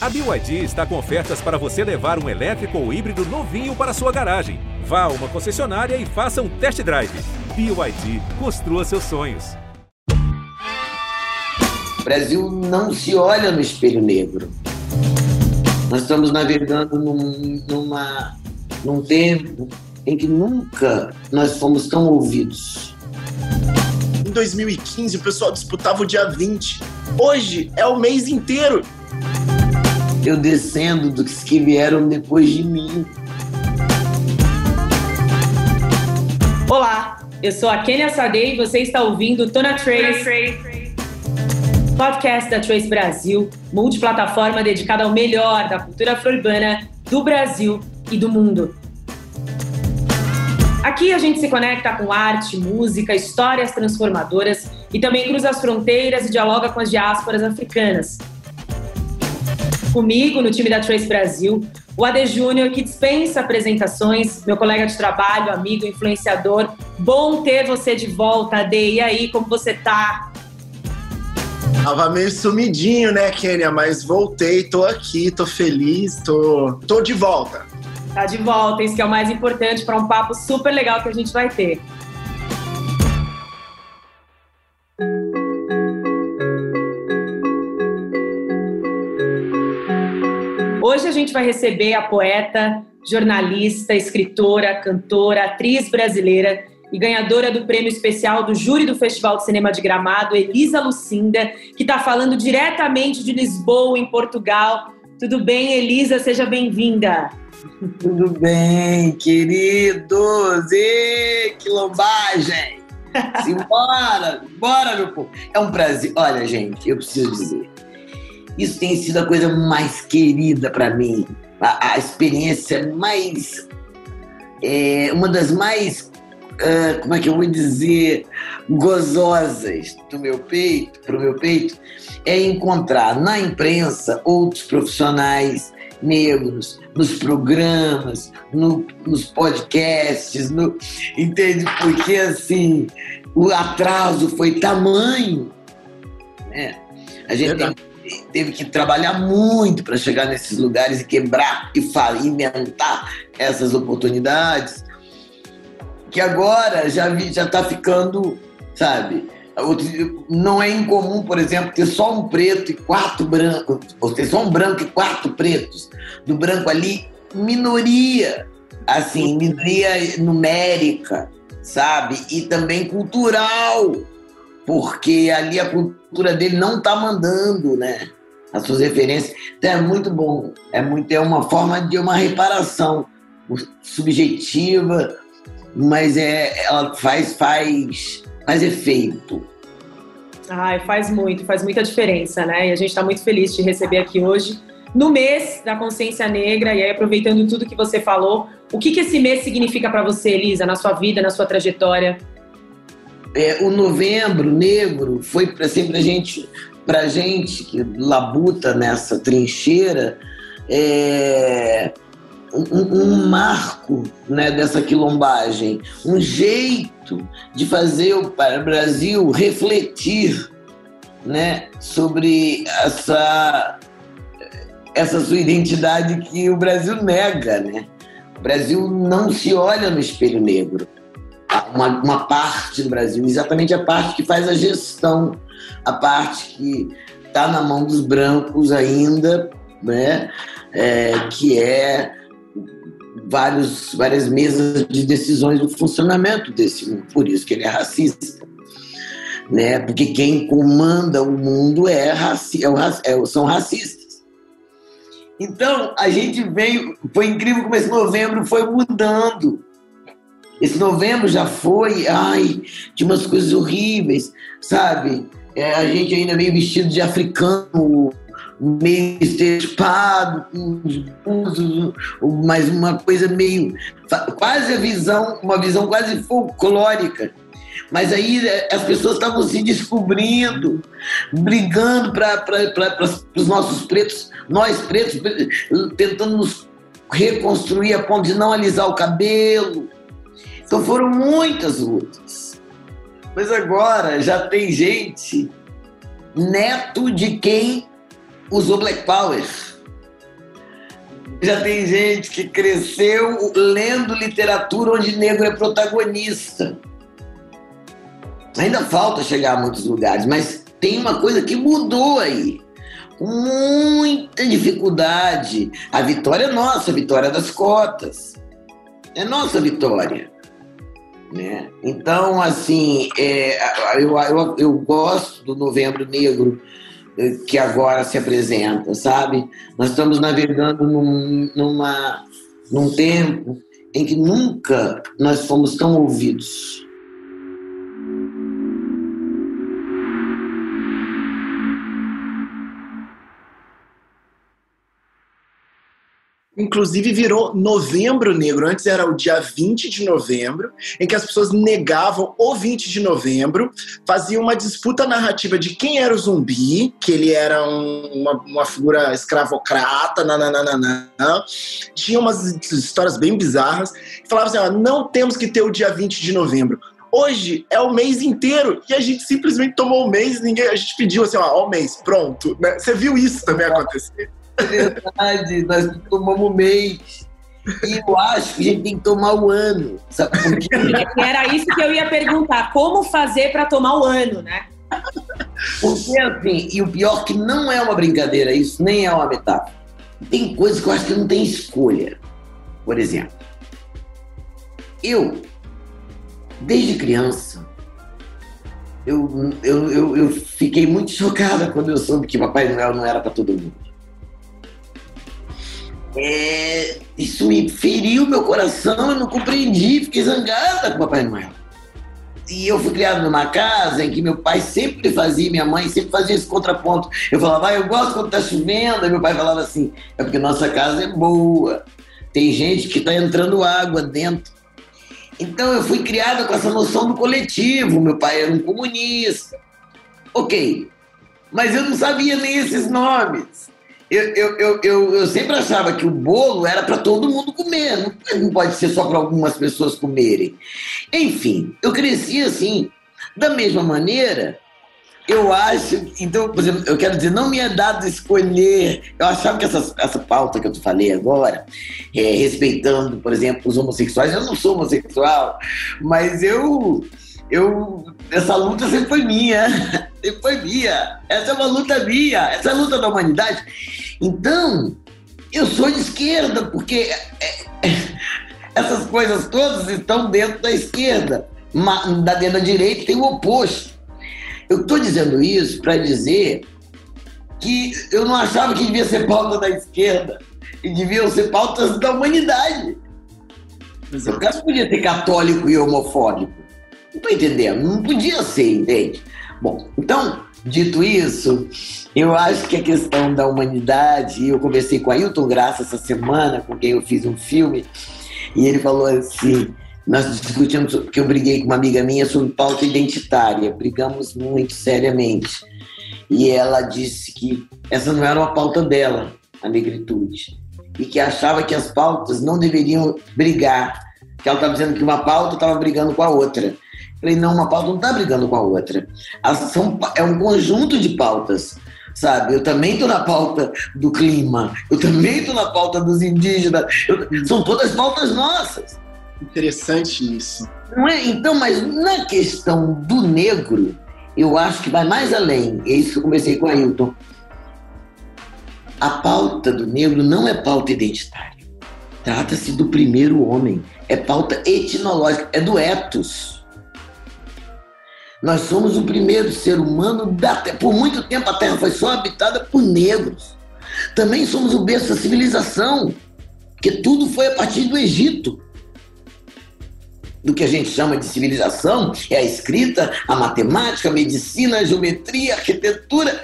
A BYD está com ofertas para você levar um elétrico ou híbrido novinho para sua garagem. Vá a uma concessionária e faça um test drive. BYD, construa seus sonhos. O Brasil não se olha no espelho negro. Nós estamos navegando num, numa, num tempo em que nunca nós fomos tão ouvidos. Em 2015, o pessoal disputava o dia 20. Hoje é o mês inteiro eu descendo dos que vieram depois de mim. Olá, eu sou a Kenia Sadei e você está ouvindo Tona Trace, podcast da Trace Brasil, multiplataforma dedicada ao melhor da cultura afro-urbana do Brasil e do mundo. Aqui a gente se conecta com arte, música, histórias transformadoras e também cruza as fronteiras e dialoga com as diásporas africanas. Comigo, no time da Trace Brasil, o AD Júnior, que dispensa apresentações, meu colega de trabalho, amigo, influenciador. Bom ter você de volta, AD. E aí, como você tá? Tava meio sumidinho, né, Kênia? Mas voltei, tô aqui, tô feliz, tô, tô de volta. Tá de volta, isso que é o mais importante para um papo super legal que a gente vai ter. Hoje a gente vai receber a poeta, jornalista, escritora, cantora, atriz brasileira e ganhadora do prêmio especial do júri do Festival de Cinema de Gramado, Elisa Lucinda, que está falando diretamente de Lisboa, em Portugal. Tudo bem, Elisa? Seja bem-vinda. Tudo bem, queridos! E que lombagem! Simbora! Bora, meu povo! É um prazer. Olha, gente, eu preciso dizer isso tem sido a coisa mais querida para mim, a, a, experiência mais. É, uma das mais. Uh, como é que eu vou dizer? Gozosas do meu peito, para o meu peito, é encontrar na imprensa outros profissionais negros nos programas, no, nos podcasts, no, entende? Porque assim o atraso foi tamanho, né? A gente tem teve que trabalhar muito para chegar nesses lugares e quebrar e inventar essas oportunidades, que agora já já está ficando, sabe? Não é incomum, por exemplo, ter só um preto e quatro brancos, ou ter só um branco e quatro pretos. Do branco ali, minoria, assim, minoria numérica, sabe? E também cultural porque ali a cultura dele não está mandando, né? As suas referências. Então é muito bom. É, muito, é uma forma de uma reparação subjetiva, mas é, ela faz, faz, faz efeito. Ai, faz muito, faz muita diferença, né? E a gente está muito feliz de receber aqui hoje, no mês da consciência negra, e aí aproveitando tudo que você falou, o que, que esse mês significa para você, Elisa, na sua vida, na sua trajetória? É, o novembro negro foi para sempre a gente, para gente que labuta nessa trincheira, é, um, um, marco né, dessa quilombagem, um jeito de fazer o Brasil refletir né, sobre essa, essa sua identidade que o Brasil nega. Né? O Brasil não se olha no espelho negro uma, uma parte do Brasil, exatamente a parte que faz a gestão, a parte que está na mão dos brancos ainda, né? É, que é vários, várias mesas de decisões do funcionamento desse mundo. Por isso que ele é racista. Né? Porque quem comanda o mundo é, raci é, é são racistas. Então, a gente veio. Foi incrível como esse novembro foi mudando. Esse novembro já foi, ai, de umas coisas horríveis, sabe? É, a gente ainda meio vestido de africano, meio estereotipado, mas uma coisa meio. quase a visão, uma visão quase folclórica. Mas aí é, as pessoas estavam se descobrindo, brigando para os nossos pretos, nós pretos, tentando nos reconstruir a ponto de não alisar o cabelo, então foram muitas lutas. Mas agora já tem gente neto de quem usou Black Power. Já tem gente que cresceu lendo literatura onde negro é protagonista. Ainda falta chegar a muitos lugares, mas tem uma coisa que mudou aí. Muita dificuldade. A vitória é nossa, a vitória das cotas. É nossa vitória. Né? Então, assim, é, eu, eu, eu gosto do Novembro Negro é, que agora se apresenta, sabe? Nós estamos navegando num, numa, num tempo em que nunca nós fomos tão ouvidos. Inclusive virou Novembro Negro. Antes era o dia 20 de novembro, em que as pessoas negavam o 20 de novembro, faziam uma disputa narrativa de quem era o zumbi, que ele era um, uma, uma, figura escravocrata, nananana. Tinha umas histórias bem bizarras. Falavam assim: ó, não temos que ter o dia 20 de novembro. Hoje é o mês inteiro e a gente simplesmente tomou o mês, ninguém, a gente pediu assim, ó, o mês, pronto. Né? Você viu isso também acontecer? É verdade, nós tomamos mês. E eu acho que a gente tem que tomar o ano. Sabe por quê? Era isso que eu ia perguntar. Como fazer para tomar o ano, né? Porque assim, e o pior que não é uma brincadeira, isso nem é uma metáfora. Tem coisas que eu acho que não tem escolha. Por exemplo, eu, desde criança, eu, eu, eu, eu fiquei muito chocada quando eu soube que Papai Noel não era para todo mundo. É, isso me feriu meu coração, eu não compreendi, fiquei zangada com o Papai Noel. E eu fui criado numa casa em que meu pai sempre fazia, minha mãe sempre fazia esse contraponto. Eu falava, ah, eu gosto quando tá chovendo. Aí meu pai falava assim, é porque nossa casa é boa. Tem gente que tá entrando água dentro. Então eu fui criada com essa noção do coletivo. Meu pai era um comunista. Ok. Mas eu não sabia nem esses nomes eu, eu, eu, eu, sempre achava que o bolo era para todo mundo comer, não pode ser só para algumas pessoas comerem. Enfim, eu cresci assim. Da mesma maneira, eu acho. Então, por exemplo, eu quero dizer, não me é dado escolher. Eu achava que essa, essa pauta que eu te falei agora, é, respeitando, por exemplo, os homossexuais, eu não sou homossexual, mas eu eu essa luta sempre foi minha, sempre foi minha. Essa é uma luta minha, essa é a luta da humanidade. Então, eu sou de esquerda, porque é, é, essas coisas todas estão dentro da esquerda. Da dentro da direita tem o oposto. Eu estou dizendo isso para dizer que eu não achava que devia ser pauta da esquerda e deviam ser pautas da humanidade. Exato. O cara podia ser católico e homofóbico. Não tô entendendo, não podia ser, entende? Bom, então, dito isso, eu acho que a questão da humanidade, eu conversei com Ailton Graça essa semana, com quem eu fiz um filme, e ele falou assim, nós discutimos, porque eu briguei com uma amiga minha sobre pauta identitária, brigamos muito seriamente. E ela disse que essa não era uma pauta dela, a negritude, e que achava que as pautas não deveriam brigar, que ela estava dizendo que uma pauta estava brigando com a outra. Falei, não, uma pauta não está brigando com a outra. São, é um conjunto de pautas, sabe? Eu também estou na pauta do clima, eu também estou na pauta dos indígenas, eu, são todas pautas nossas. Interessante isso. Não é? Então, mas na questão do negro, eu acho que vai mais além. É isso que eu conversei com a Ailton. A pauta do negro não é pauta identitária. Trata-se do primeiro homem. É pauta etnológica, é do etos nós somos o primeiro ser humano da. Por muito tempo a Terra foi só habitada por negros. Também somos o berço da civilização, porque tudo foi a partir do Egito. Do que a gente chama de civilização é a escrita, a matemática, a medicina, a geometria, a arquitetura.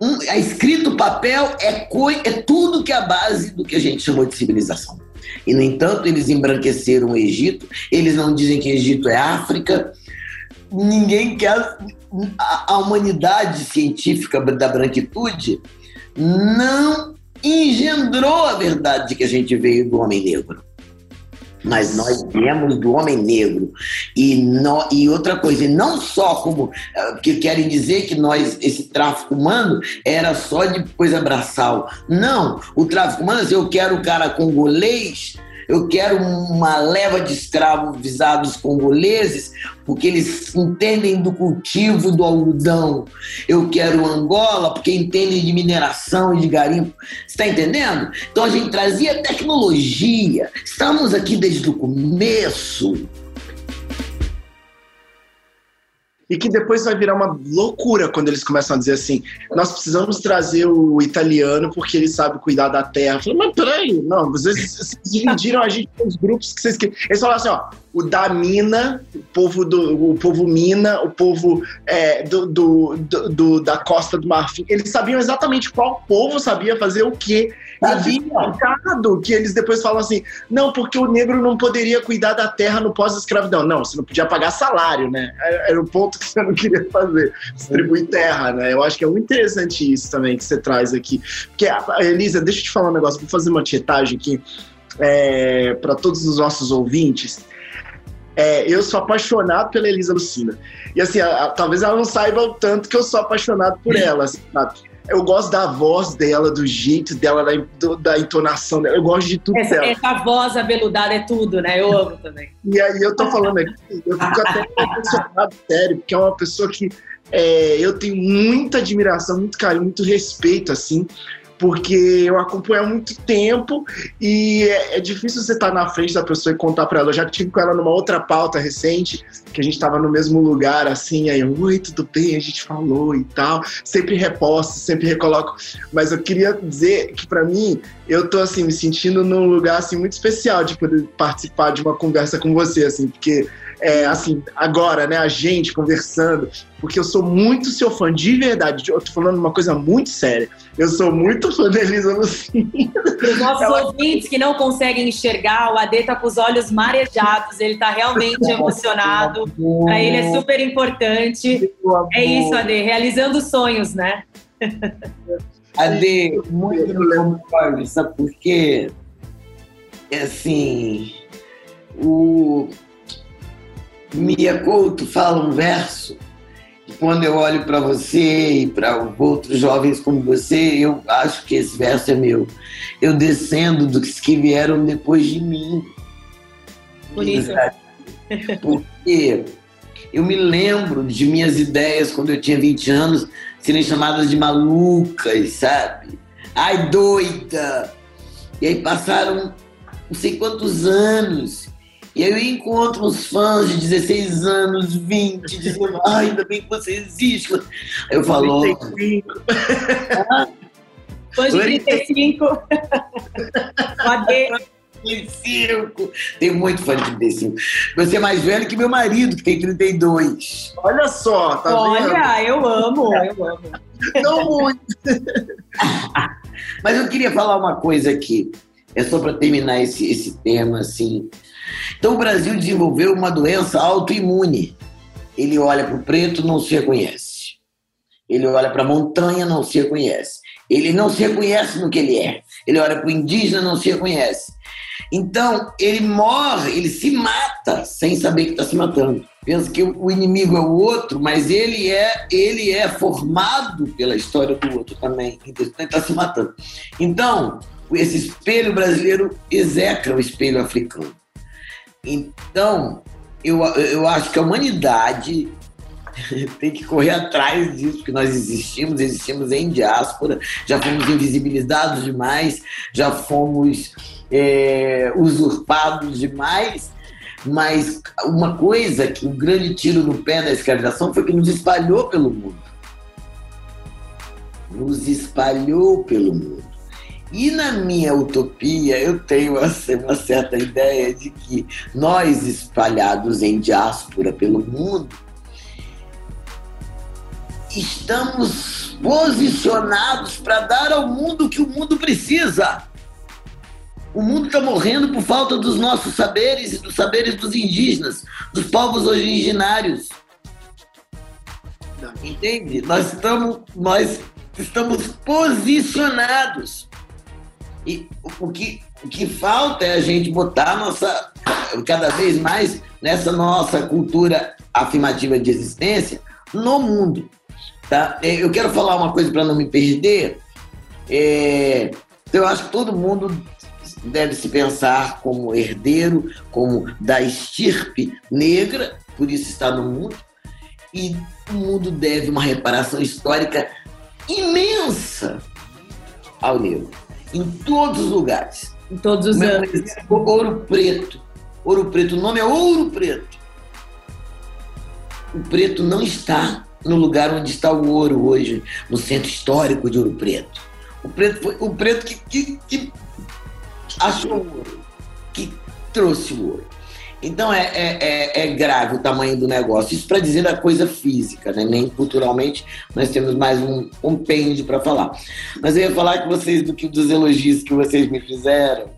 Um, a escrita, o papel é, é tudo que é a base do que a gente chamou de civilização. E, no entanto, eles embranqueceram o Egito, eles não dizem que Egito é África, ninguém quer. A, humanidade científica da branquitude não engendrou a verdade de que a gente veio do homem negro. Mas nós viemos do homem negro. E, no, e outra coisa, e não só como. eh, que querem dizer que nós, esse tráfico humano, era só de coisa braçal. Não. O tráfico humano, assim, eu quero o cara congolês. Eu quero uma leva de escravos visados congoleses, porque eles entendem do cultivo do algodão. Eu quero Angola, porque entendem de mineração e de garimpo. Está entendendo? Então a gente trazia tecnologia. Estamos aqui desde o começo. E que depois vai virar uma loucura quando eles começam a dizer assim: nós precisamos trazer o italiano porque ele sabe cuidar da terra. Eu falei, mas peraí, não, vocês, vocês dividiram a gente nos grupos que vocês querem. Eles falaram assim: ó, o da mina, o povo do o povo mina, o povo é, do, do, do- da costa do Marfim. Eles sabiam exatamente qual povo sabia fazer o quê. E Sabia. complicado que eles depois falam assim: não, porque o negro não poderia cuidar da terra no pós-escravidão. Não, você não podia pagar salário, né? Era era o ponto que você não queria fazer, distribuir terra, né? Eu acho que é muito interessante isso também que você traz aqui. Porque, Elisa, deixa eu te falar um negócio, vou fazer uma tietagem aqui para todos os nossos ouvintes. É, eu sou apaixonado pela Elisa Lucina. E assim, a- a- talvez ela não saiba o tanto que eu sou apaixonado por ela, assim, sabe? Eu gosto da voz dela, do jeito dela, da, do- da entonação dela. Eu gosto de tudo Essa, dela. essa voz aveludada é tudo, né? Eu amo também. E aí eu tô falando aqui, eu fico até impressionado, sério, porque é uma pessoa que é, eu tenho muita admiração, muito carinho, muito respeito, assim, porque eu acompanho há muito tempo e é, é difícil você estar na frente da pessoa e contar pra ela. Eu já tive com ela numa outra pauta recente, que a gente tava no mesmo lugar, assim, aí, oi, tudo bem? A gente falou e tal. Sempre reposto, sempre recoloco. Mas eu queria dizer que pra mim, eu tô, assim, me sentindo num lugar, assim, muito especial de poder participar de uma conversa com você, assim, porque é, assim, agora, né, a gente conversando, porque eu sou muito seu fã, de verdade. Eu tô falando uma coisa muito séria. Eu sou muito fã da Elisa Lucina. Para os nossos Ela- ouvintes que não conseguem enxergar, o Adê tá com os olhos marejados, ele tá realmente emocionado. Para ele é super importante. É isso, Adê, realizando sonhos, né? Ade, muito concordo, sabe por quê? É assim, o Mia Couto fala um verso quando eu olho para você e para outros jovens como você, eu acho que esse verso é meu. Eu descendo dos que vieram depois de mim. Bonito. Porque eu me lembro de minhas ideias quando eu tinha 20 anos serem chamadas de malucas, sabe? Ai, doida! E aí passaram não sei quantos anos. E aí eu encontro uns fãs de 16 anos, 20, dizendo, ai, ainda bem que você existe. Aí eu falo, ó, Fã de 35. O Adê, 35. Tem muito fã de 35. Você é mais velho que meu marido, que tem 32. Olha só, tá vendo? olha, eu amo, eu amo. Não muito. Mas eu queria falar uma coisa aqui. É só para terminar esse, esse tema assim. Então o Brasil desenvolveu uma doença autoimune. Ele olha para o preto, não se reconhece. Ele olha para a montanha, não se reconhece. Ele não se reconhece no que ele é. Ele olha para o indígena, não se reconhece. Então ele morre, ele se mata sem saber que está se matando. Pensa que o inimigo é o outro, mas ele é ele é formado pela história do outro também. Então ele está se matando. Então esse espelho brasileiro execra o espelho africano. Então, eu, eu acho que a humanidade tem que correr atrás disso, porque nós existimos, existimos em diáspora, já fomos invisibilizados demais, já fomos é, usurpados demais, mas uma coisa que um grande tiro no pé da escravização foi que nos espalhou pelo mundo. Nos espalhou pelo mundo. E na minha utopia, eu tenho assim, uma certa ideia de que nós, espalhados em diáspora pelo mundo, estamos posicionados para dar ao mundo o que o mundo precisa. O mundo está morrendo por falta dos nossos saberes e dos saberes dos indígenas, dos povos originários. Entende? Nós estamos, nós estamos posicionados. E o que, o que falta é a gente botar nossa cada vez mais nessa nossa cultura afirmativa de existência no mundo. Tá? É, eu quero falar uma coisa para não me perder. É, eu acho que todo mundo deve se pensar como herdeiro, como da estirpe negra, por isso está no mundo, e o mundo deve uma reparação histórica imensa ao negro, em todos os lugares. Em todos os Meu anos. exemplo, Ouro Preto. Ouro Preto, o nome é Ouro Preto. O preto não está no lugar onde está o ouro hoje, no centro histórico de Ouro Preto. O preto foi o preto que, que, que achou o ouro, que trouxe o ouro. Então é, é, é, é grave o tamanho do negócio. Isso para dizer da coisa física, né? nem culturalmente nós temos mais um compêndio para falar. Mas eu ia falar que vocês do que dos elogios que vocês me fizeram.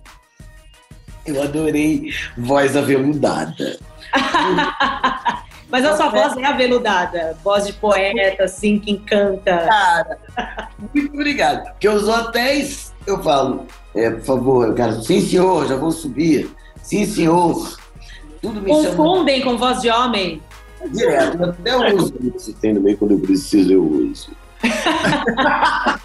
Eu adorei voz aveludada. Mas a sua voz é aveludada, voz de poeta, assim, que encanta. Cara, muito obrigado. Porque os hotéis, eu falo, é, por favor, eu quero, sim senhor, já vou subir. Sim senhor. Tudo me chama Confundem com voz de homem. direto. Eu até uso isso. Bem quando eu preciso, eu uso.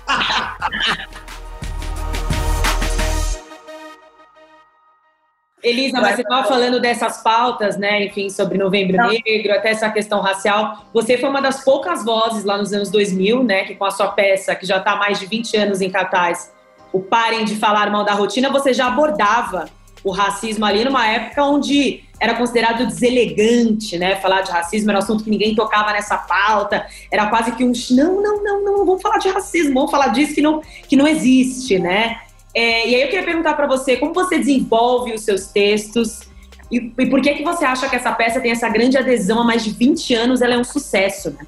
Elisa, mas você estava falando dessas pautas, né? Enfim, sobre Novembro Não. Negro, até essa questão racial. Você foi uma das poucas vozes lá nos anos 2000, né? Que com a sua peça, que já está há mais de 20 anos em cartaz, o Parem de Falar Mal da Rotina, você já abordava o racismo ali numa época onde era considerado deselegante, né? Falar de racismo era um assunto que ninguém tocava nessa pauta. Era quase que um não, não, não, não, vamos falar de racismo, vamos falar disso que não, que não existe, né? É, e aí eu queria perguntar para você como você desenvolve os seus textos e, e por que que você acha que essa peça tem essa grande adesão há mais de 20 anos, ela é um sucesso, né?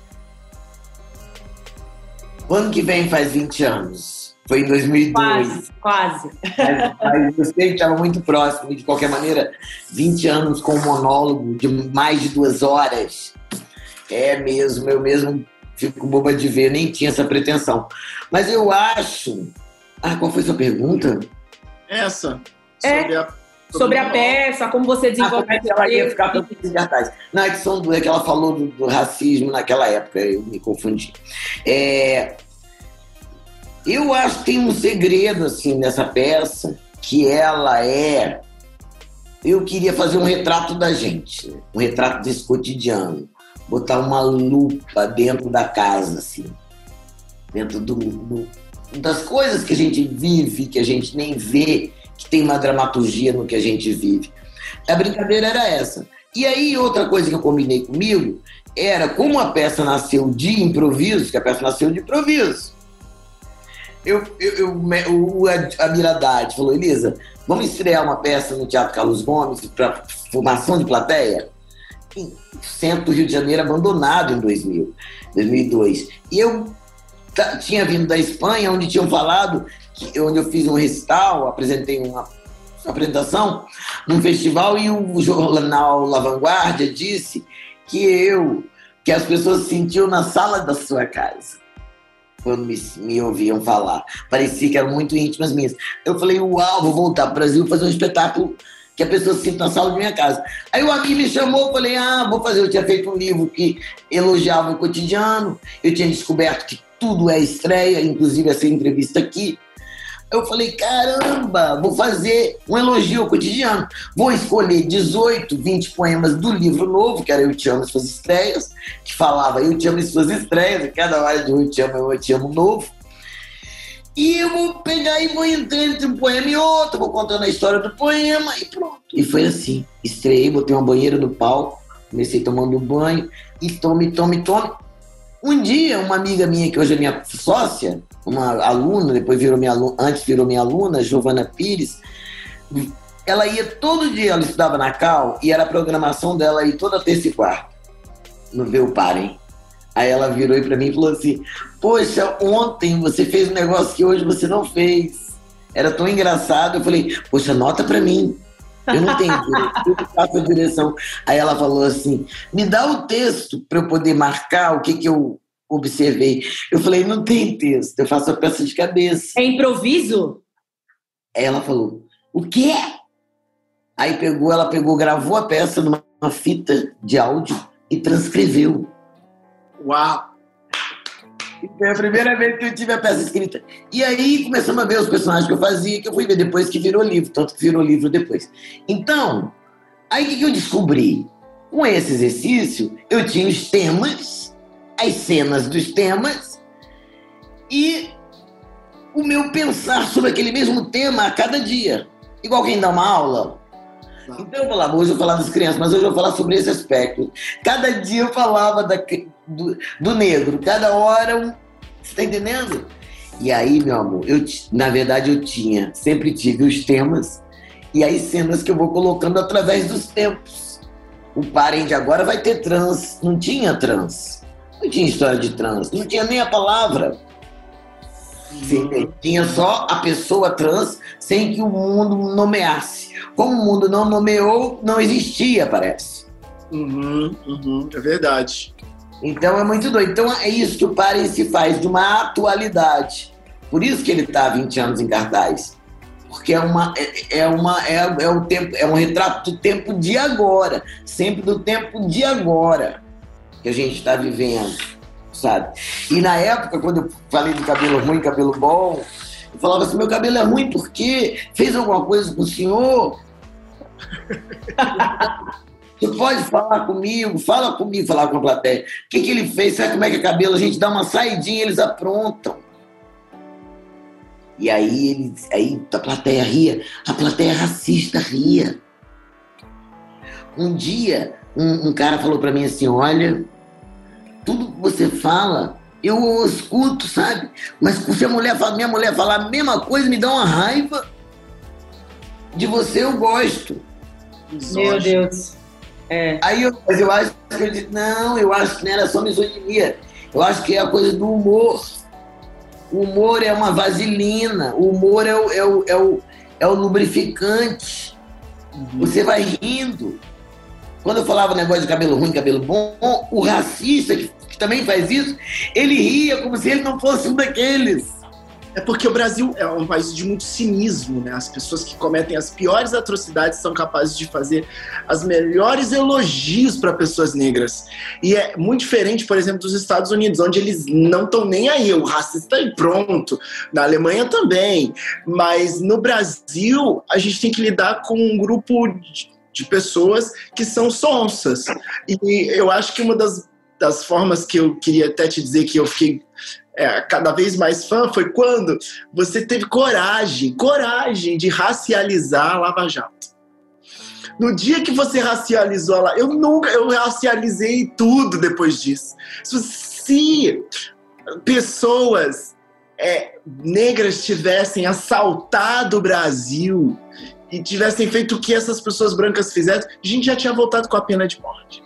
O ano que vem faz 20 anos. Foi em 2002. Quase, quase. Mas, mas eu sei que estava muito próximo. E, de qualquer maneira, 20 anos com um monólogo de mais de duas horas. É mesmo, eu mesmo fico boba de ver, nem tinha essa pretensão. Mas eu acho. Ah, qual foi sua pergunta? Essa. É, Sobre a, Sobre a peça, como você Ah, desenvolve como é que ela ia ficar é que são duas, é que ela falou do, do racismo naquela época, eu me confundi. É, eu acho que tem um segredo, assim, nessa peça, que ela é... Eu queria fazer um retrato da gente, um retrato desse cotidiano. Botar uma lupa dentro da casa, assim. Dentro do, do- das coisas que a gente vive, que a gente nem vê, que tem uma dramaturgia no que a gente vive. A brincadeira era essa. E aí, outra coisa que eu combinei comigo era como a peça nasceu de improviso, que a peça nasceu de improviso. Eu, eu, eu- o Amir Haddad falou, Elisa, vamos estrear uma peça no Teatro Carlos Gomes para formação de plateia? Em centro do Rio de Janeiro, abandonado em 2000, 2002. E eu tinha vindo da Espanha, onde tinham falado, que, onde eu fiz um recital, apresentei uma apresentação num festival e o jornal La Vanguardia disse que eu, que as pessoas se sentiam na sala da sua casa quando me, me ouviam falar. Parecia que eram muito íntimas minhas. Eu falei, uau, vou voltar para o Brasil fazer um espetáculo que a pessoa sinta na sala de minha casa. Aí o amigo me chamou, falei, ah, vou fazer. Eu tinha feito um livro que elogiava o cotidiano, eu tinha descoberto que tudo é estreia, inclusive essa entrevista aqui. Eu falei, caramba, vou fazer um elogio ao cotidiano. Vou escolher 18, 20 poemas do livro novo, que era Eu Te Amo e Suas Estreias, que falava Eu Te Amo e Suas Estreias, e cada hora de Eu Te Amo, Eu Te Amo novo. E eu vou pegar e vou entrar entre um poema e outro, vou contando a história do poema e pronto. E foi assim. Estreiei, botei uma banheira no palco, comecei tomando banho, e tome, tome, tome. Um dia, uma amiga minha, que hoje é minha sócia, uma aluna, depois virou minha aluna, antes virou minha aluna, Giovana Pires, ela ia todo dia, ela estudava na Cal, e era a programação dela aí toda terça e quarta, no o Parem. Aí ela virou para mim e falou assim: Poxa, ontem você fez um negócio que hoje você não fez. Era tão engraçado. Eu falei: Poxa, anota para mim. Eu não tenho direito, eu faço a direção. Aí ela falou assim: Me dá o texto para eu poder marcar o que, que eu observei. Eu falei: Não tem texto, eu faço a peça de cabeça. É improviso? Aí ela falou: O quê? Aí pegou, ela pegou, gravou a peça numa fita de áudio e transcreveu. Uau! Foi a primeira vez que eu tive a peça escrita. E aí começamos a ver os personagens que eu fazia, que eu fui ver depois que virou livro, tanto que virou livro depois. Então, aí o que, que eu descobri? Com esse exercício, eu tinha os temas, as cenas dos temas e o meu pensar sobre aquele mesmo tema a cada dia. Igual quem dá uma aula. Então eu falava, hoje eu vou falar das crianças, mas hoje eu vou falar sobre esse aspecto. Cada dia eu falava da, do, do negro, cada hora um. Você está entendendo? E aí, meu amor, eu, na verdade eu tinha, sempre tive os temas e as cenas que eu vou colocando através dos tempos. O parente agora vai ter trans, não tinha trans. Não tinha história de trans, não tinha nem a palavra. Sim, tinha só a pessoa trans sem que o mundo nomeasse. Como o mundo não nomeou, não existia, parece. Uhum, uhum, é verdade. Então é muito doido. Então é isso que o Paren se faz, de uma atualidade. Por isso que ele está há 20 anos em cartaz. Porque é, uma, é, é, uma, é, é, o tempo, é um retrato do tempo de agora. Sempre do tempo de agora que a gente está vivendo. Sabe? E na época, quando eu falei de cabelo ruim, cabelo bom, eu falava assim: meu cabelo é ruim porque fez alguma coisa com o senhor? Você pode falar comigo, fala comigo, falar com a plateia. O que, que ele fez? Sabe como é que é cabelo? A gente dá uma saidinha, eles aprontam. E aí, eles, aí a plateia ria, a plateia racista ria. Um dia, um, um cara falou para mim assim: Olha, tudo que você fala, eu escuto, sabe? Mas se a mulher, minha mulher falar a mesma coisa, me dá uma raiva. De você eu gosto. Meu Deus. É. Aí eu, mas eu acho que eu disse, não, eu acho que não era só misoginia. Eu acho que é a coisa do humor. O humor é uma vaselina, o humor é o, é o, é o, é o lubrificante. Uhum. Você vai rindo. Quando eu falava negócio de cabelo ruim, cabelo bom, o racista, que, que também faz isso, ele ria como se ele não fosse um daqueles. É porque o Brasil é um país de muito cinismo, né? As pessoas que cometem as piores atrocidades são capazes de fazer as melhores elogios para pessoas negras. E é muito diferente, por exemplo, dos Estados Unidos, onde eles não estão nem aí. O racista e pronto. Na Alemanha também. Mas no Brasil, a gente tem que lidar com um grupo de pessoas que são sonsas. E eu acho que uma das, das formas que eu queria até te dizer que eu fiquei é, cada vez mais fã foi quando você teve coragem, coragem de racializar a Lava Jato. No dia que você racializou ela, eu nunca, eu racializei tudo depois disso. Se pessoas é, negras tivessem assaltado o Brasil e tivessem feito o que essas pessoas brancas fizeram, a gente já tinha voltado com a pena de morte.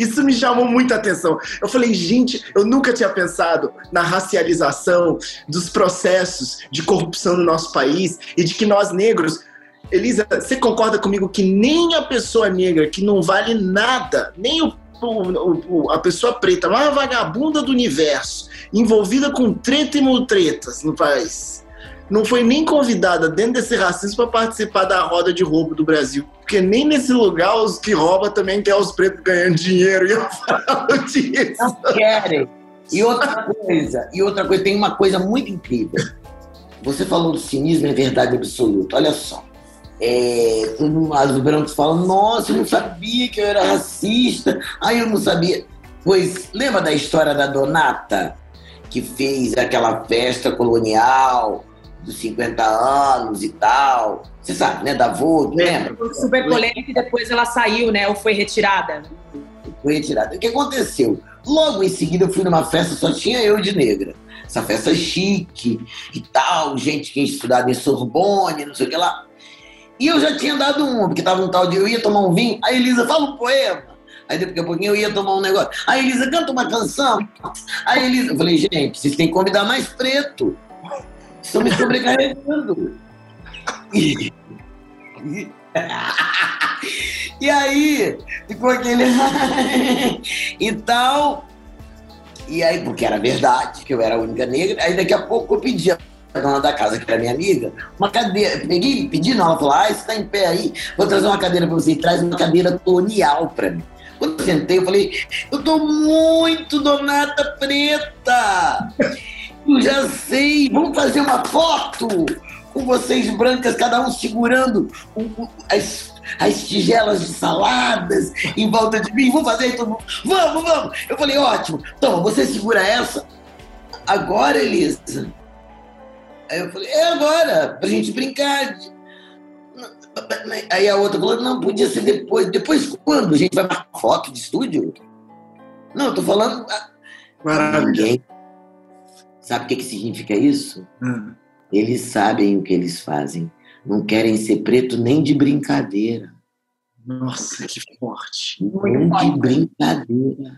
Isso me chamou muita atenção. Eu falei, gente, eu nunca tinha pensado na racialização dos processos de corrupção no nosso país e de que nós negros. Elisa, você concorda comigo que nem a pessoa negra, que não vale nada, nem o, o, o, a pessoa preta, mais vagabunda do universo, envolvida com treta e multretas no país, não foi nem convidada dentro desse racismo para participar da roda de roubo do Brasil. Porque nem nesse lugar os que roubam também querem os pretos ganhando dinheiro. E eu falo disso. Não querem. E outra coisa, e outra coisa, tem uma coisa muito incrível. Você falou do cinismo, é verdade absoluta. Olha só. É, os brancos falam, nossa, eu não sabia que eu era racista. Aí eu não sabia. Pois, lembra da história da Donata? Que fez aquela festa colonial dos 50 anos e tal. Você sabe, né? Da Vô, lembra? Foi super polêmica e depois ela saiu, né? Ou foi retirada? Foi retirada. O que aconteceu? Logo em seguida eu fui numa festa, só tinha eu de negra. Essa festa chique e tal, gente que tinha estudado em Sorbonne, não sei o que lá. E eu já tinha dado um, porque tava um tal de eu ia tomar um vinho. Aí Elisa, fala um poema. Aí daqui a pouquinho eu ia tomar um negócio. Aí Elisa, canta uma canção. Aí Elisa, eu falei, gente, vocês têm que convidar mais preto. Estão me sobrecarregando. E, e aí, ficou aquele. e tal. E aí, porque era verdade, que eu era a única negra, aí daqui a pouco eu pedia a dona da casa, que era minha amiga, uma cadeira. Peguei, pedi, não, ela falou: ah, você tá em pé aí, vou trazer uma cadeira pra você. E traz uma cadeira colonial pra mim. Quando eu sentei, eu falei: eu tô muito donata preta. Eu já sei, vamos fazer uma foto com vocês brancas, cada um segurando as, as tigelas de saladas em volta de mim. Vamos fazer todo mundo. Vamos, vamos. Eu falei, ótimo. Toma, você segura essa. Agora, Elisa. Aí eu falei, é agora, pra gente brincar. Aí a outra falou, não, podia ser depois. Depois quando? A gente vai marcar foto de estúdio? Não, eu tô falando. Maravilha. Sabe o que, que significa isso? Hum. Eles sabem o que eles fazem. Não querem ser preto nem de brincadeira. Nossa, que forte. Nem de brincadeira.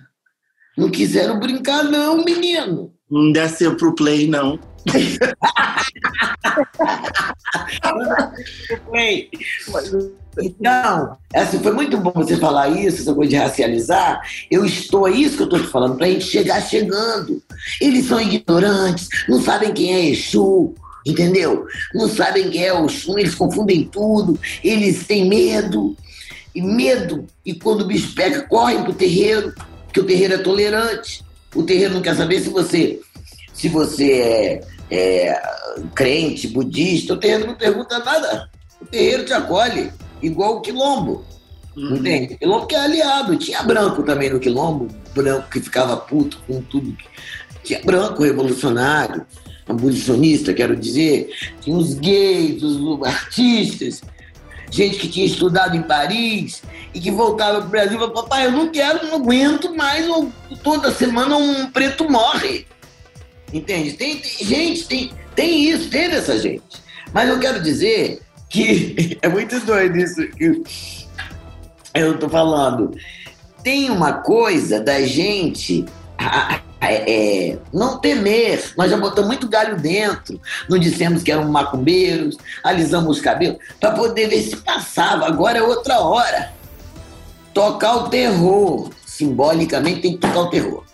Não quiseram brincar, não, menino. Não desceu pro play, não. Então, assim, foi muito bom você falar isso, essa coisa de racializar. Eu estou, é isso que eu estou te falando, para a gente chegar chegando. Eles são ignorantes, não sabem quem é Exu, entendeu? Não sabem quem é o Exu, eles confundem tudo, eles têm medo. E medo, e quando o bicho pega, correm pro terreiro, porque o terreiro é tolerante. O terreiro não quer saber se você se você é, é crente, budista, o terreiro não pergunta nada. O terreiro te acolhe, igual o quilombo. Uhum. Entende? Quilombo que é aliado. Tinha branco também no quilombo, branco que ficava puto com tudo. Tinha branco revolucionário, abolicionista, quero dizer. Tinha os gays, os artistas, gente que tinha estudado em Paris e que voltava para o Brasil e falava, papai, eu não quero, não aguento mais, toda semana um preto morre. Entende? Tem, tem, gente, tem, tem isso, teve essa gente. Mas eu quero dizer que é muito doido isso que eu tô falando. Tem uma coisa da gente é, não temer. Nós já botamos muito galho dentro. Não dissemos que eram macumbeiros, alisamos os cabelos, para poder ver se passava. Agora é outra hora. Tocar o terror. Simbolicamente tem que tocar o terror.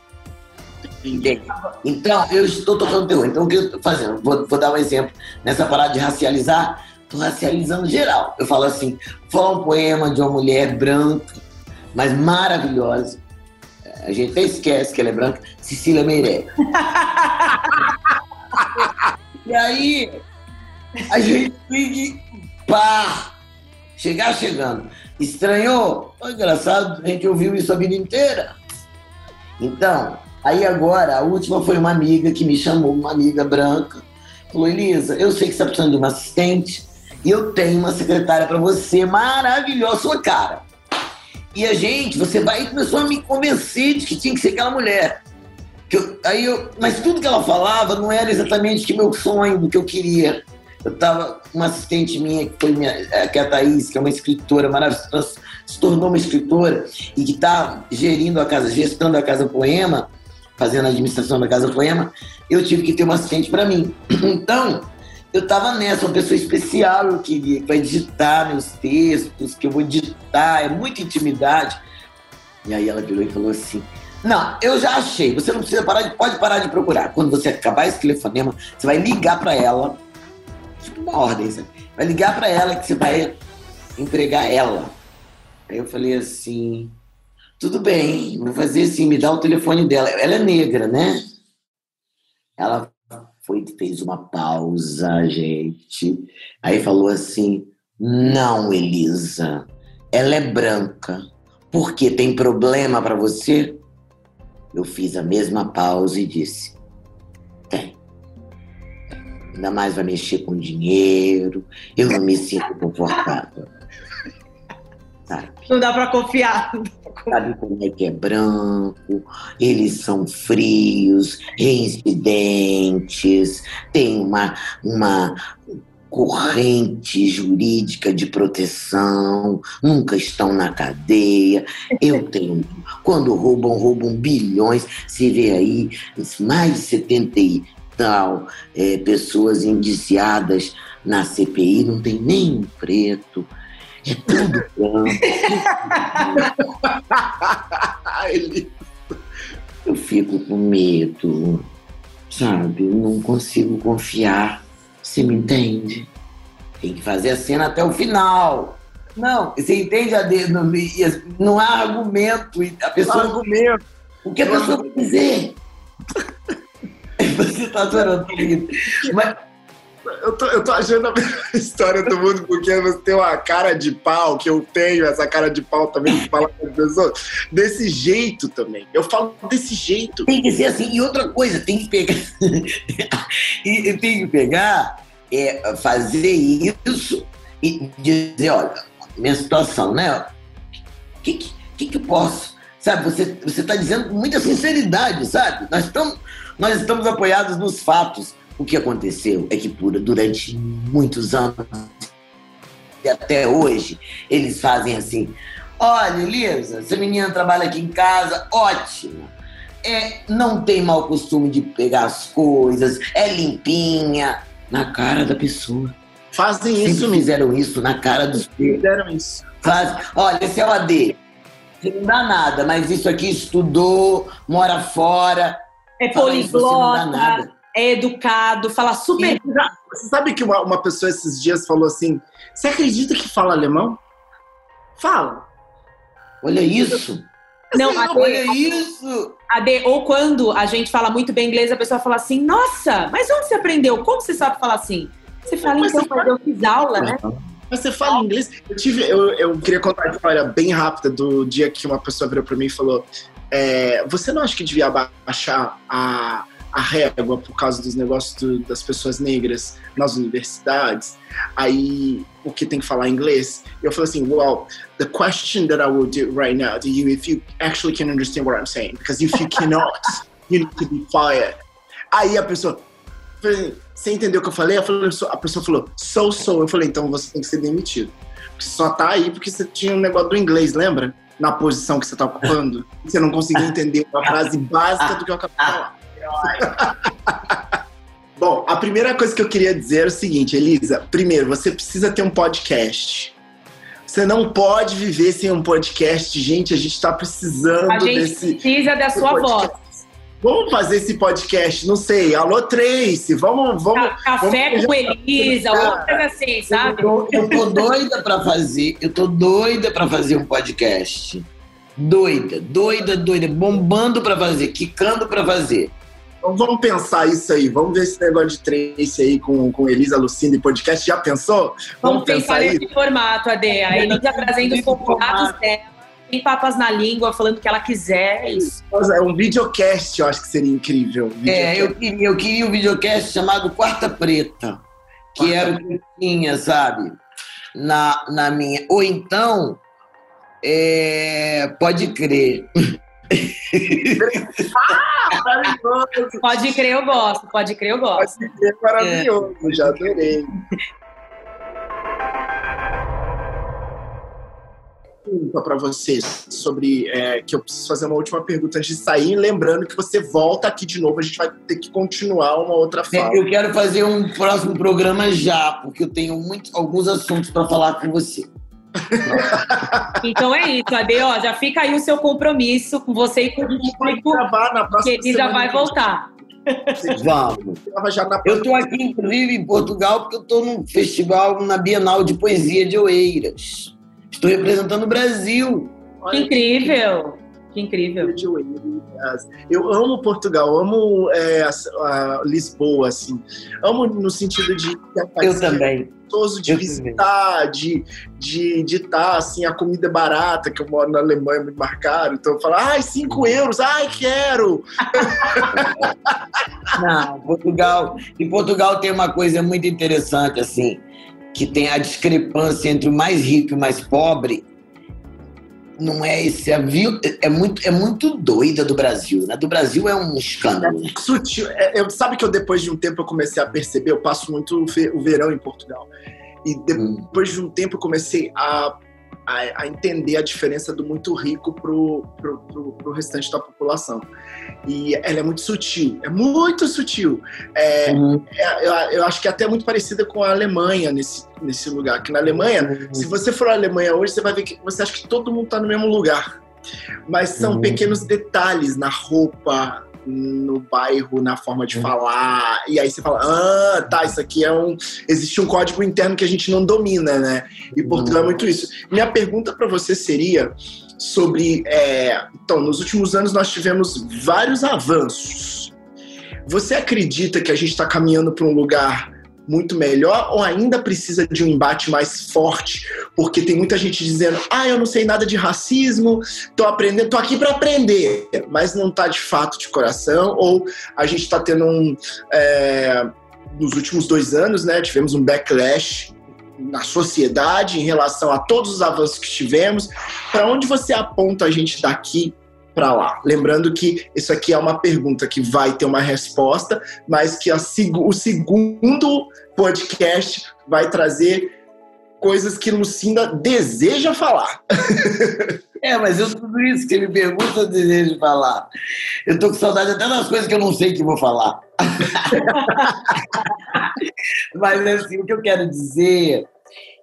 Entende? Então, eu estou tocando terror. Então, o que eu estou fazendo? Vou, vou, dar um exemplo. Nessa parada de racializar, estou racializando geral. Eu falo assim: vou falar um poema de uma mulher branca, mas maravilhosa. A gente até esquece que ela é branca, Cecília Meirelles. e aí, a gente liga pá, chegar chegando. Estranhou? Foi engraçado, a gente ouviu isso a vida inteira. Então, Aí agora, a última foi uma amiga que me chamou, uma amiga branca. Falou, Elisa, eu sei que você está precisando de uma assistente e eu tenho uma secretária para você maravilhosa, sua cara. E a gente, você vai e começou a me convencer de que tinha que ser aquela mulher. Que eu, aí eu, mas tudo que ela falava não era exatamente o meu sonho, do que eu queria. Eu tava, uma assistente minha, que foi minha, é, que é a Thaís, que é uma escritora maravilhosa, se tornou uma escritora e que está gerindo a casa, gestando a Casa Poema, fazendo a administração da Casa Poema, eu tive que ter uma assistente para mim. Então, eu estava nessa, uma pessoa especial que vai digitar meus textos, que eu vou digitar, é muita intimidade. E aí ela virou e falou assim: Não, eu já achei, você não precisa parar de, pode parar de procurar. Quando você acabar esse telefonema, você vai ligar para ela, tipo uma ordem, sabe? vai ligar para ela que você vai entregar ela. Aí eu falei assim: tudo bem, vou fazer assim, me dá o telefone dela. Ela é negra, né? Ela foi fez uma pausa, gente. Aí falou assim: "Não, Elisa. Ela é branca. Por que tem problema para você?" Eu fiz a mesma pausa e disse: "Tem. Ainda mais vai mexer com dinheiro. Eu não me sinto confortável." Sabe? Não dá para confiar sabe como é que é branco, eles são frios, reincidentes, tem uma, uma corrente jurídica de proteção, nunca estão na cadeia. Eu tenho. Quando roubam, roubam bilhões. Se vê aí mais de 70 e tal é, pessoas indiciadas na CPI, não tem nem um preto. É tudo. Eu fico com medo, sabe? Não consigo confiar. Você me entende? Tem que fazer a cena até o final. Não, você entende a de, não, há argumento. A pessoa, Não há argumento. O que a pessoa vai dizer? Você tá adorando comigo. Mas Eu tô, eu tô achando a melhor história do mundo porque você tem uma cara de pau, que eu tenho essa cara de pau também de falar com as pessoas. Desse jeito também. Eu falo desse jeito. tem que ser assim. E outra coisa, tem que pegar. e, tem que pegar, é, fazer isso e dizer, olha, minha situação, né? O que, que, que, eu posso? Sabe, você você está dizendo com muita sinceridade, sabe? Nós estamos, nós estamos apoiados nos fatos. O que aconteceu é que por, durante muitos anos e até hoje, eles fazem assim. Olha, Elisa, essa menina trabalha aqui em casa, ótimo. É, não tem mau costume de pegar as coisas, é limpinha. Na cara da pessoa. Fazem Sempre isso, fizeram isso na cara dos filhos. fizeram isso. Faz, olha, esse é o AD. Você não dá nada, mas isso aqui estudou, mora fora. É Fala isso, você não dá poliglota, nada. É educado, fala super. Você sabe que uma, uma pessoa esses dias falou assim: Você acredita que fala alemão? Fala. Olha isso. Não, Assim, Ade, Olha isso. Ade, ou quando a gente fala muito bem inglês, a pessoa fala assim: Nossa, mas onde você aprendeu? Como você sabe falar assim? Você fala, Mas então, você mas eu fiz aula, né? Mas você fala inglês? Eu tive, eu, eu queria contar uma história bem rápida do dia que uma pessoa virou pra mim e falou: é, Você não acha que devia abaixar a, a régua por causa dos negócios do- das pessoas negras nas universidades? Aí o que tem que falar inglês? Eu falei assim: Well, the question that I will do right now to you, if you actually can understand what I'm saying, because if you cannot, you need to be fired. Aí a pessoa. Você entendeu o que eu falei? Eu falei, A pessoa falou, sou, sou. Eu falei, então você tem que ser demitido. Você só tá aí porque você tinha um negócio do inglês, lembra? Na posição que você tá ocupando. Você não conseguiu entender uma frase básica do que eu acabei de falar. Bom, a primeira coisa que eu queria dizer é o seguinte, Elisa. Primeiro, você precisa ter um podcast. Você não pode viver sem um podcast. Gente, a gente tá precisando A gente desse. precisa da sua podcast. voz. Vamos fazer esse podcast, não sei, alô Tracy, vamos, vamos. Ca- Café vamos- com Elisa, ou coisa assim, sabe? Eu tô, eu tô doida pra fazer. Eu tô doida pra fazer um podcast. Doida, doida, doida. Bombando pra fazer, quicando pra fazer. Então vamos pensar isso aí, vamos ver esse negócio de Tracy aí com, com Elisa Lucinda e podcast. Já pensou? Vamos pensar nesse formato, Ade. A Elisa trazendo os convidados dela, sem papas na língua, falando o que ela quiser. É isso. É um videocast, eu acho que seria incrível. É, eu queria, eu queria um videocast chamado Quarta Preta, que era o que eu tinha, sabe? Na, na minha. Ou então, é, pode crer. Maravilhoso, Pode crer, eu gosto. Pode crer, eu gosto. pode ser maravilhoso, já adorei. Pergunta para você sobre é, que eu preciso fazer uma última pergunta antes de sair, lembrando que você volta aqui de novo, a gente vai ter que continuar uma outra fala. Eu quero fazer um próximo programa já, porque eu tenho muito, alguns assuntos para falar com você. Então é isso, Ade. Ó, já fica aí o seu compromisso com você e com o público, que Elisa semana. vai voltar. Vamos. Já Eu estou aqui, inclusive, em Portugal, porque eu estou num festival, na Bienal de Poesia de Oeiras. Estou representando o Brasil. Que incrível. Que incrível. Eu amo Portugal, amo é, a- a Lisboa, assim. Amo no sentido de é Eu também. gostoso de Eu visitar, de de de estar, assim, a comida é barata, que eu moro na Alemanha, é muito mais caro. Então eu falo, ai, 5 euros, ai, quero! Não, Portugal. Em Portugal tem uma coisa muito interessante, assim, que tem a discrepância entre o mais rico e o mais pobre. Não é esse. É, vil- é muito, é muito doida do Brasil, né? Do Brasil é um escândalo. né? Sutil. É, eu, sabe que eu, depois de um tempo, eu comecei a perceber, eu passo muito o verão em Portugal. E Hum. depois de um tempo eu comecei a, a, a entender a diferença do muito rico pro, pro, pro, pro restante da população. E ela é muito sutil, é muito sutil. É, Hum, é, eu, eu acho que é até muito parecida com a Alemanha nesse, nesse lugar. Que na Alemanha, se você for à Alemanha hoje, você vai ver que você acha que todo mundo está no mesmo lugar. Mas são Uhum. pequenos detalhes na roupa, no bairro, na forma de falar. E aí você fala, ah, tá, isso aqui é um. Existe um código interno que a gente não domina, né? E Portugal é muito isso. Minha pergunta para você seria sobre. É... Então, nos últimos anos nós tivemos vários avanços. Você acredita que a gente está caminhando para um lugar muito melhor ou ainda precisa de um embate mais forte? Porque tem muita gente dizendo: "Ah, eu não sei nada de racismo, tô aprendendo, tô aqui para aprender", mas não tá de fato de coração. Ou a gente está tendo um é, nos últimos dois anos, né? Tivemos um backlash na sociedade em relação a todos os avanços que tivemos. Para onde você aponta a gente daqui para lá. Lembrando que isso aqui é uma pergunta que vai ter uma resposta, mas que a, o segundo podcast vai trazer coisas que Lucinda deseja falar. É, mas eu tudo isso que ele pergunta, eu desejo falar. Eu tô com saudade até das coisas que eu não sei que vou falar. mas assim, o que eu quero dizer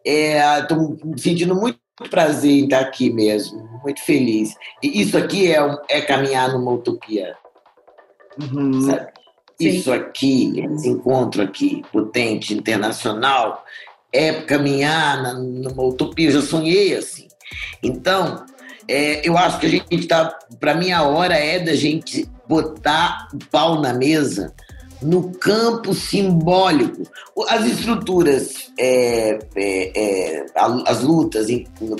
é, estou me sentindo muito prazer em estar aqui mesmo, muito feliz. E isso aqui é, é caminhar numa utopia. Uhum. Sabe? Isso aqui, esse encontro aqui, potente, internacional, é caminhar na, numa utopia. Eu já sonhei assim. Então, é, eu acho que a gente está. Para mim, a hora é da gente botar o pau na mesa no campo simbólico. As estruturas, é, é, é, as lutas em, no,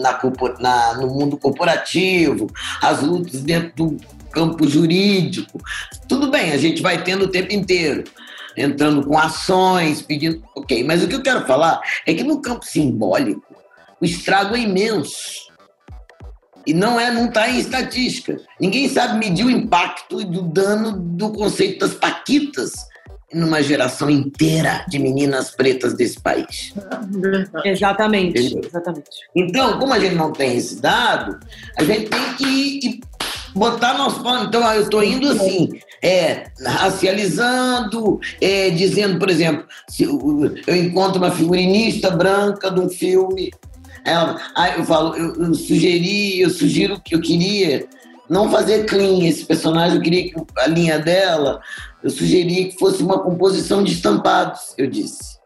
na, na, no mundo corporativo, as lutas dentro do campo jurídico, tudo bem, a gente vai tendo o tempo inteiro. Entrando com ações, pedindo. Ok, mas o que eu quero falar é que no campo simbólico, o estrago é imenso e não é, não está em estatística. Ninguém sabe medir o impacto e do dano do conceito das paquitas numa geração inteira de meninas pretas desse país. Exatamente, exatamente. Então, como a gente não tem esse dado, a gente tem que botar nosso plano. Então, eu estou indo assim, é, racializando, é, dizendo, por exemplo, se eu encontro uma figurinista branca de um filme ela, aí eu falo, eu, eu sugeri, eu sugiro que eu queria não fazer clean esse personagem, eu queria que a linha dela, eu sugeri que fosse uma composição de estampados, eu disse.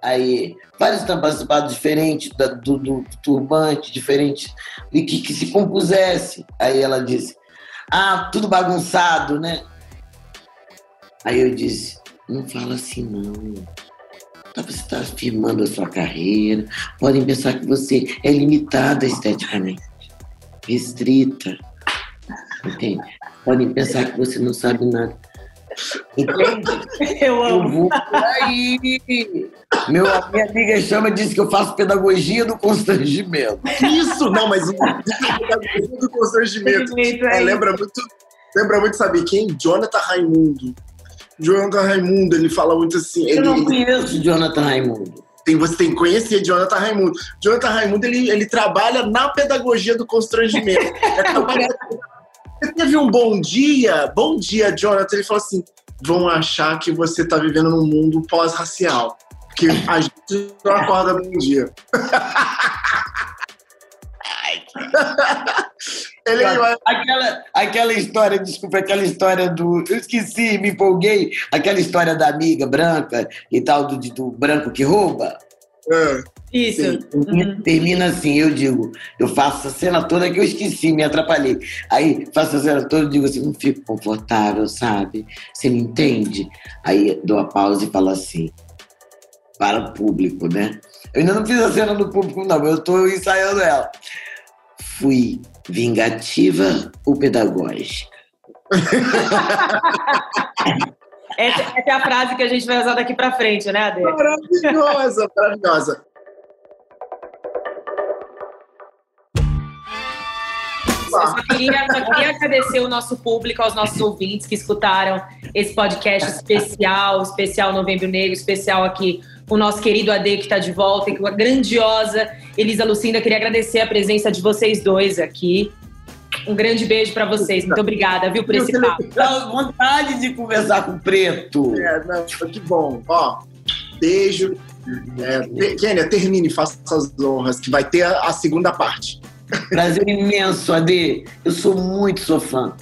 Aí, vários estampados diferentes, da, do, do, turbante, diferente, e que, que se compusesse. Aí ela disse, ah, tudo bagunçado, né? Aí eu disse, não fala assim não você está afirmando a sua carreira, podem pensar que você é limitada esteticamente, restrita. Entende? Podem pensar que você não sabe nada. Entende? Eu amo. Eu vou por aí. Meu, minha amiga chama disse que eu faço pedagogia do constrangimento. Isso, não, mas pedagogia do constrangimento. É, lembra muito, lembra muito, sabe quem? Jonathan Raimundo. Jonathan Raimundo, ele fala muito assim. Eu ele, não conheço Jonathan Raimundo. Tem, você tem que conhecer Jonathan Raimundo. Jonathan Raimundo, ele, ele trabalha na pedagogia do constrangimento. é você teve um bom dia? Bom dia, Jonathan. Ele falou assim: vão achar que você está vivendo num mundo pós-racial. Que a gente não acorda bom dia. Ele aquela, aquela história, desculpa, aquela história do. Eu esqueci, me empolguei. Aquela história da amiga branca e tal, do, do branco que rouba. É. Isso. Uhum. Termina assim, eu digo, eu faço a cena toda que eu esqueci, me atrapalhei. Aí faço a cena toda e digo assim, não fico confortável, sabe? Você me entende? Aí dou a pausa e falo assim, para o público, né? Eu ainda não fiz a cena do público, não, eu estou ensaiando ela. Fui vingativa ou pedagógica? essa, essa, é a frase que a gente vai usar daqui para frente, né, Ade? Maravilhosa, maravilhosa. Eu só queria, só queria agradecer o nosso público, aos nossos ouvintes que escutaram esse podcast especial, especial Novembro Negro, especial aqui o nosso querido Ade, que está de volta, e com a grandiosa Elisa Lucinda. Queria agradecer a presença de vocês dois aqui. Um grande beijo para vocês. Muito obrigada, viu, por esse papo. Dá vontade de conversar com o Preto. É, não, que bom. Ó, beijo. É, Kênia, termine, faça as honras, que vai ter a, a segunda parte. Prazer imenso, Ade. Eu sou muito sou fã.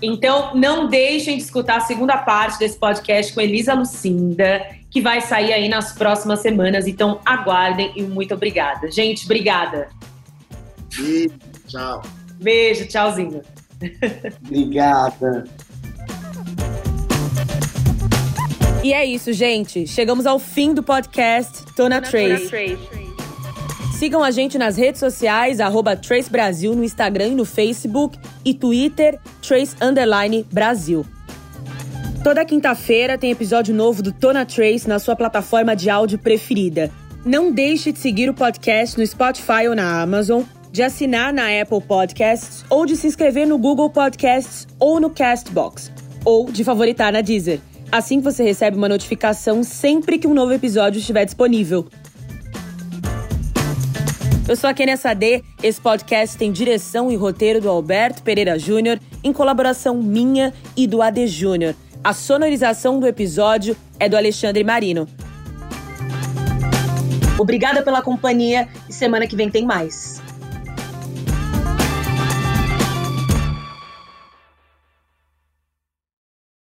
Então, não deixem de escutar a segunda parte desse podcast com Elisa Lucinda, que vai sair aí nas próximas semanas. Então, aguardem e muito obrigada. Gente, obrigada. Beijo, tchau. Beijo, tchauzinho. Obrigada. E é isso, gente. Chegamos ao fim do podcast Tona Trace. Sigam a gente nas redes sociais, arroba Trace Brasil no Instagram e no Facebook e Twitter, Trace Underline Brasil. Toda quinta-feira tem episódio novo do Tona Trace na sua plataforma de áudio preferida. Não deixe de seguir o podcast no Spotify ou na Amazon, de assinar na Apple Podcasts ou de se inscrever no Google Podcasts ou no Castbox, ou de favoritar na Deezer. Assim você recebe uma notificação sempre que um novo episódio estiver disponível. Eu sou a Kenia Sade. Esse podcast tem direção e roteiro do Alberto Pereira Júnior, em colaboração minha e do AD Júnior. A sonorização do episódio é do Alexandre Marino. Obrigada pela companhia e semana que vem tem mais.